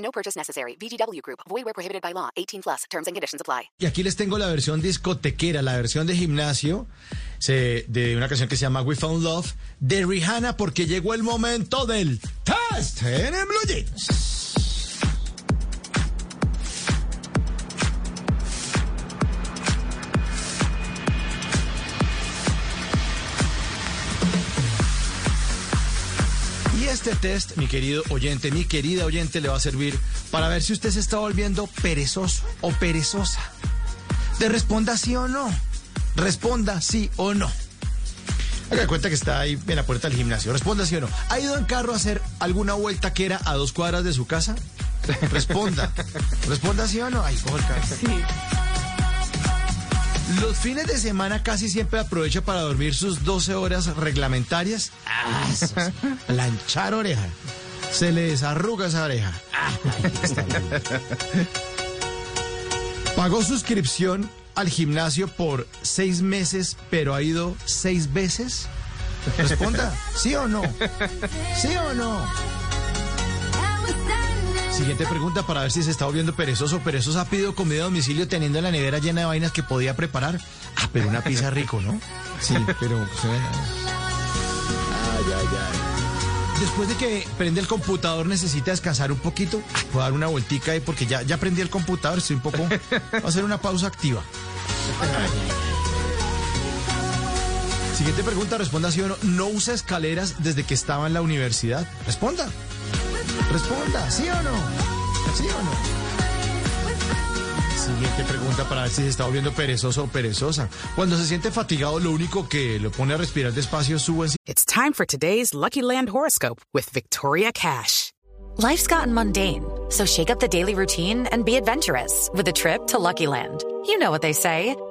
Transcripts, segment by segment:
No purchase necessary. VGW Group. Prohibited by law. 18 plus. Terms and conditions apply. Y aquí les tengo la versión discotequera, la versión de gimnasio de una canción que se llama We Found Love de Rihanna porque llegó el momento del test en Blue Jeans. Este test, mi querido oyente, mi querida oyente, le va a servir para ver si usted se está volviendo perezoso o perezosa. De responda sí o no. Responda sí o no. Haga cuenta que está ahí en la puerta del gimnasio. Responda sí o no. ¿Ha ido en carro a hacer alguna vuelta que era a dos cuadras de su casa? Responda. Responda sí o no. Ay, cojo el carro. Los fines de semana casi siempre aprovecha para dormir sus 12 horas reglamentarias. Ah. Planchar oreja. Se le desarruga esa oreja. Ah, está. Pagó suscripción al gimnasio por seis meses, pero ha ido seis veces. Responda, ¿sí o no? ¿Sí o no? Siguiente pregunta para ver si se está volviendo perezoso o perezosa. ¿Ha pedido comida a domicilio teniendo la nevera llena de vainas que podía preparar? Ah, pero una pizza rico, ¿no? Sí, pero... pues, eh, Ay, ay, ay. Después de que prende el computador necesita descansar un poquito. Ah, Puedo dar una vueltica ahí porque ya, ya prendí el computador, estoy un poco... Voy a hacer una pausa activa. Siguiente pregunta, responda sí o no. ¿No usa escaleras desde que estaba en la universidad? Responda. Responda, ¿sí o no? ¿Sí o no? Siguiente pregunta para ver si se está volviendo perezoso o perezosa. Cuando se siente fatigado, lo único que lo pone a respirar despacio es su It's time for today's Lucky Land horoscope with Victoria Cash. Life's gotten mundane, so shake up the daily routine and be adventurous with a trip to Lucky Land. You know what they say.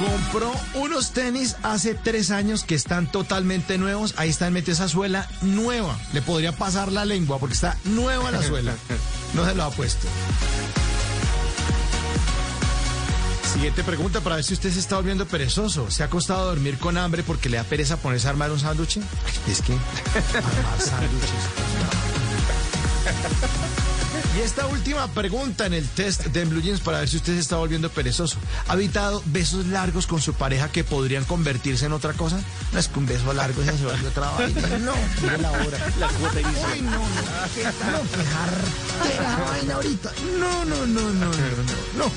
Compró unos tenis hace tres años que están totalmente nuevos. Ahí están, mete esa suela nueva. Le podría pasar la lengua porque está nueva la suela. No se lo ha puesto. Siguiente pregunta para ver si usted se está volviendo perezoso. ¿Se ha acostado a dormir con hambre porque le da pereza ponerse a armar un sándwich? Es que armar sándwiches. Y esta última pregunta en el test de Blue Jeans para ver si usted se está volviendo perezoso. ¿Ha evitado besos largos con su pareja que podrían convertirse en otra cosa? No es que un beso largo ya se vuelve otra vaina. No, mire la hora. La cuota Ay, no, no, qué, no, qué vaina ahorita. No, no, no, no, no, no, no.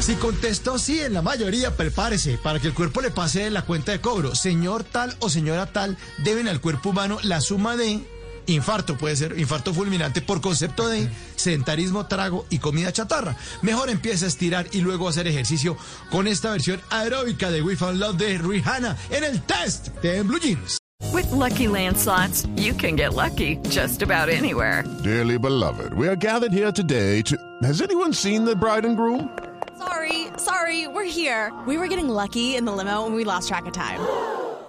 Si contestó sí en la mayoría, prepárese para que el cuerpo le pase de la cuenta de cobro. Señor tal o señora tal deben al cuerpo humano la suma de infarto, puede ser infarto fulminante por concepto de sedentarismo, trago y comida chatarra. Mejor empieza a estirar y luego hacer ejercicio con esta versión aeróbica de We Found Love de Rihanna en el test de Blue Jeans. With Lucky Land slots, you can get lucky just about anywhere. Dearly beloved, we are gathered here today to. Has anyone seen the bride and groom? Sorry, sorry, we're here. We were getting lucky in the limo and we lost track of time.